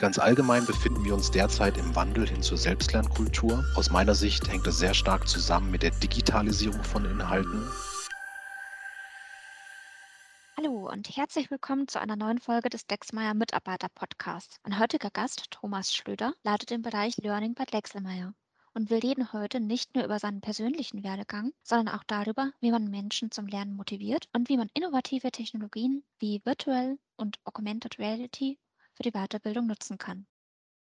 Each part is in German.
Ganz allgemein befinden wir uns derzeit im Wandel hin zur Selbstlernkultur. Aus meiner Sicht hängt es sehr stark zusammen mit der Digitalisierung von Inhalten. Hallo und herzlich willkommen zu einer neuen Folge des Dexmeyer Mitarbeiter Podcasts. Mein heutiger Gast, Thomas Schlöder, leitet den Bereich Learning bei Dexelmeier. Und wir reden heute nicht nur über seinen persönlichen Werdegang, sondern auch darüber, wie man Menschen zum Lernen motiviert und wie man innovative Technologien wie Virtual und Augmented Reality für die Weiterbildung nutzen kann.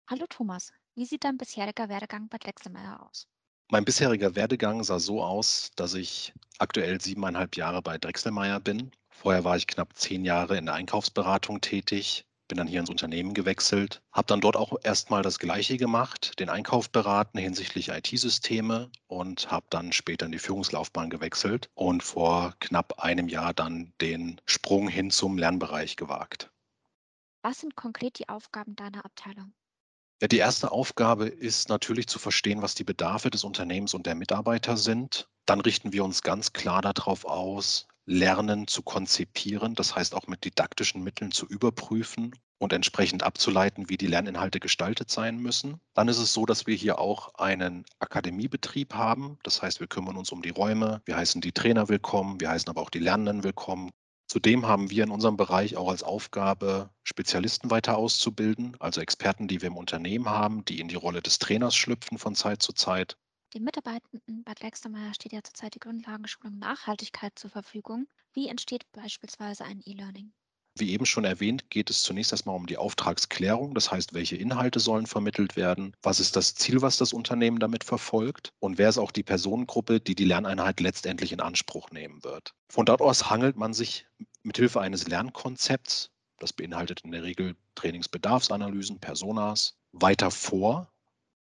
Hallo Thomas, wie sieht dein bisheriger Werdegang bei Drechselmeier aus? Mein bisheriger Werdegang sah so aus, dass ich aktuell siebeneinhalb Jahre bei Drechselmeier bin. Vorher war ich knapp zehn Jahre in der Einkaufsberatung tätig, bin dann hier ins Unternehmen gewechselt, habe dann dort auch erstmal das Gleiche gemacht, den Einkauf beraten hinsichtlich IT-Systeme und habe dann später in die Führungslaufbahn gewechselt und vor knapp einem Jahr dann den Sprung hin zum Lernbereich gewagt. Was sind konkret die Aufgaben deiner Abteilung? Ja, die erste Aufgabe ist natürlich zu verstehen, was die Bedarfe des Unternehmens und der Mitarbeiter sind. Dann richten wir uns ganz klar darauf aus, Lernen zu konzipieren, das heißt auch mit didaktischen Mitteln zu überprüfen und entsprechend abzuleiten, wie die Lerninhalte gestaltet sein müssen. Dann ist es so, dass wir hier auch einen Akademiebetrieb haben. Das heißt, wir kümmern uns um die Räume, wir heißen die Trainer willkommen, wir heißen aber auch die Lernenden willkommen, Zudem haben wir in unserem Bereich auch als Aufgabe, Spezialisten weiter auszubilden, also Experten, die wir im Unternehmen haben, die in die Rolle des Trainers schlüpfen von Zeit zu Zeit. Den Mitarbeitenden bei Lextermeier steht ja zurzeit die Grundlagenschulung Nachhaltigkeit zur Verfügung. Wie entsteht beispielsweise ein E-Learning? Wie eben schon erwähnt, geht es zunächst erstmal um die Auftragsklärung. Das heißt, welche Inhalte sollen vermittelt werden? Was ist das Ziel, was das Unternehmen damit verfolgt? Und wer ist auch die Personengruppe, die die Lerneinheit letztendlich in Anspruch nehmen wird? Von dort aus hangelt man sich mithilfe eines Lernkonzepts, das beinhaltet in der Regel Trainingsbedarfsanalysen, Personas, weiter vor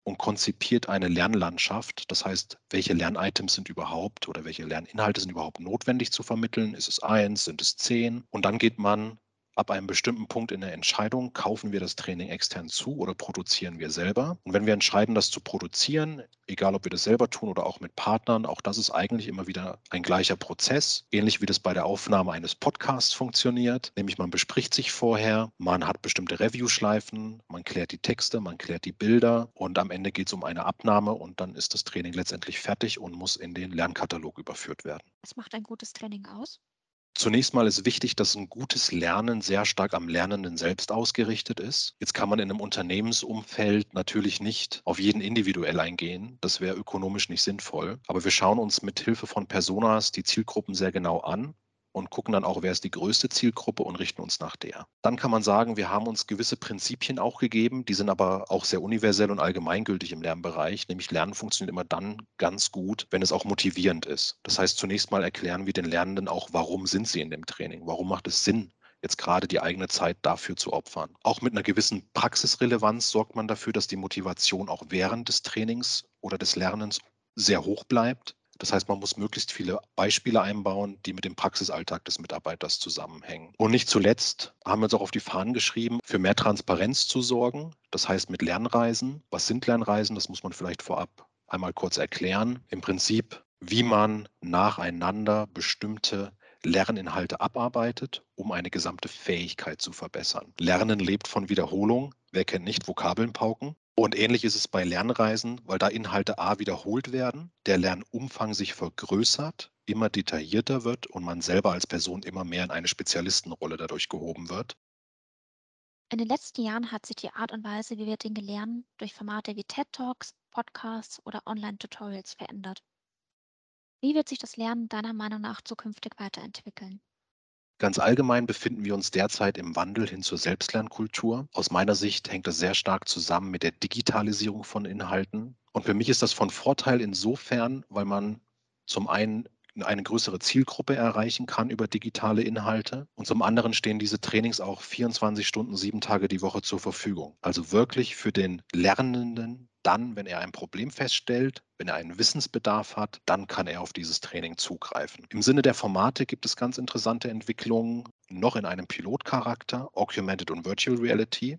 und konzipiert eine Lernlandschaft. Das heißt, welche Lernitems sind überhaupt oder welche Lerninhalte sind überhaupt notwendig zu vermitteln? Ist es eins, sind es zehn? Und dann geht man ab einem bestimmten Punkt in der Entscheidung, kaufen wir das Training extern zu oder produzieren wir selber. Und wenn wir entscheiden, das zu produzieren, egal ob wir das selber tun oder auch mit Partnern, auch das ist eigentlich immer wieder ein gleicher Prozess, ähnlich wie das bei der Aufnahme eines Podcasts funktioniert, nämlich man bespricht sich vorher, man hat bestimmte Review-Schleifen, man klärt die Texte, man klärt die Bilder und am Ende geht es um eine Abnahme und dann ist das Training letztendlich fertig und muss in den Lernkatalog überführt werden. Was macht ein gutes Training aus? Zunächst mal ist wichtig, dass ein gutes Lernen sehr stark am Lernenden selbst ausgerichtet ist. Jetzt kann man in einem Unternehmensumfeld natürlich nicht auf jeden individuell eingehen. Das wäre ökonomisch nicht sinnvoll. Aber wir schauen uns mit Hilfe von Personas die Zielgruppen sehr genau an und gucken dann auch, wer ist die größte Zielgruppe und richten uns nach der. Dann kann man sagen, wir haben uns gewisse Prinzipien auch gegeben, die sind aber auch sehr universell und allgemeingültig im Lernbereich, nämlich Lernen funktioniert immer dann ganz gut, wenn es auch motivierend ist. Das heißt, zunächst mal erklären wir den Lernenden auch, warum sind sie in dem Training, warum macht es Sinn, jetzt gerade die eigene Zeit dafür zu opfern. Auch mit einer gewissen Praxisrelevanz sorgt man dafür, dass die Motivation auch während des Trainings oder des Lernens sehr hoch bleibt. Das heißt, man muss möglichst viele Beispiele einbauen, die mit dem Praxisalltag des Mitarbeiters zusammenhängen. Und nicht zuletzt haben wir uns auch auf die Fahnen geschrieben, für mehr Transparenz zu sorgen. Das heißt, mit Lernreisen. Was sind Lernreisen? Das muss man vielleicht vorab einmal kurz erklären. Im Prinzip, wie man nacheinander bestimmte Lerninhalte abarbeitet, um eine gesamte Fähigkeit zu verbessern. Lernen lebt von Wiederholung. Wer kennt nicht Vokabeln pauken? Und ähnlich ist es bei Lernreisen, weil da Inhalte A wiederholt werden, der Lernumfang sich vergrößert, immer detaillierter wird und man selber als Person immer mehr in eine Spezialistenrolle dadurch gehoben wird. In den letzten Jahren hat sich die Art und Weise, wie wir Dinge lernen, durch Formate wie TED Talks, Podcasts oder Online-Tutorials verändert. Wie wird sich das Lernen deiner Meinung nach zukünftig weiterentwickeln? Ganz allgemein befinden wir uns derzeit im Wandel hin zur Selbstlernkultur. Aus meiner Sicht hängt das sehr stark zusammen mit der Digitalisierung von Inhalten. Und für mich ist das von Vorteil insofern, weil man zum einen eine größere Zielgruppe erreichen kann über digitale Inhalte. Und zum anderen stehen diese Trainings auch 24 Stunden, sieben Tage die Woche zur Verfügung. Also wirklich für den Lernenden dann, wenn er ein Problem feststellt, wenn er einen Wissensbedarf hat, dann kann er auf dieses Training zugreifen. Im Sinne der Formate gibt es ganz interessante Entwicklungen, noch in einem Pilotcharakter, Augmented und Virtual Reality.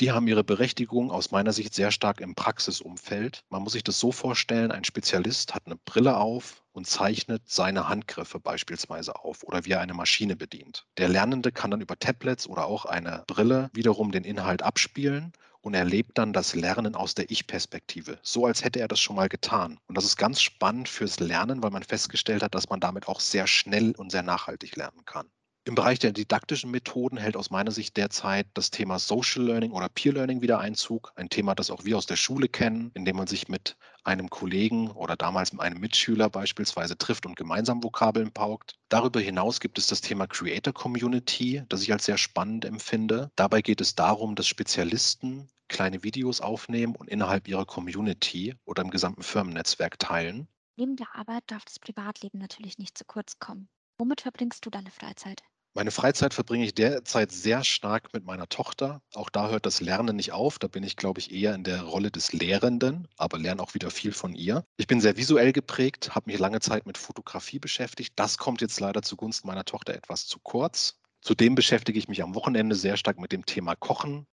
Die haben ihre Berechtigung aus meiner Sicht sehr stark im Praxisumfeld. Man muss sich das so vorstellen, ein Spezialist hat eine Brille auf, und zeichnet seine Handgriffe beispielsweise auf oder wie er eine Maschine bedient. Der Lernende kann dann über Tablets oder auch eine Brille wiederum den Inhalt abspielen und erlebt dann das Lernen aus der Ich-Perspektive, so als hätte er das schon mal getan. Und das ist ganz spannend fürs Lernen, weil man festgestellt hat, dass man damit auch sehr schnell und sehr nachhaltig lernen kann. Im Bereich der didaktischen Methoden hält aus meiner Sicht derzeit das Thema Social Learning oder Peer Learning wieder Einzug. Ein Thema, das auch wir aus der Schule kennen, indem man sich mit einem Kollegen oder damals mit einem Mitschüler beispielsweise trifft und gemeinsam Vokabeln paukt. Darüber hinaus gibt es das Thema Creator Community, das ich als sehr spannend empfinde. Dabei geht es darum, dass Spezialisten kleine Videos aufnehmen und innerhalb ihrer Community oder im gesamten Firmennetzwerk teilen. Neben der Arbeit darf das Privatleben natürlich nicht zu kurz kommen. Womit verbringst du deine Freizeit? Meine Freizeit verbringe ich derzeit sehr stark mit meiner Tochter. Auch da hört das Lernen nicht auf. Da bin ich, glaube ich, eher in der Rolle des Lehrenden, aber lerne auch wieder viel von ihr. Ich bin sehr visuell geprägt, habe mich lange Zeit mit Fotografie beschäftigt. Das kommt jetzt leider zugunsten meiner Tochter etwas zu kurz. Zudem beschäftige ich mich am Wochenende sehr stark mit dem Thema Kochen.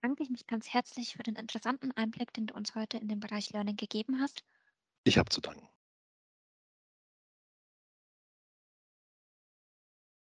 Danke ich mich ganz herzlich für den interessanten Einblick, den du uns heute in den Bereich Learning gegeben hast. Ich habe zu danken.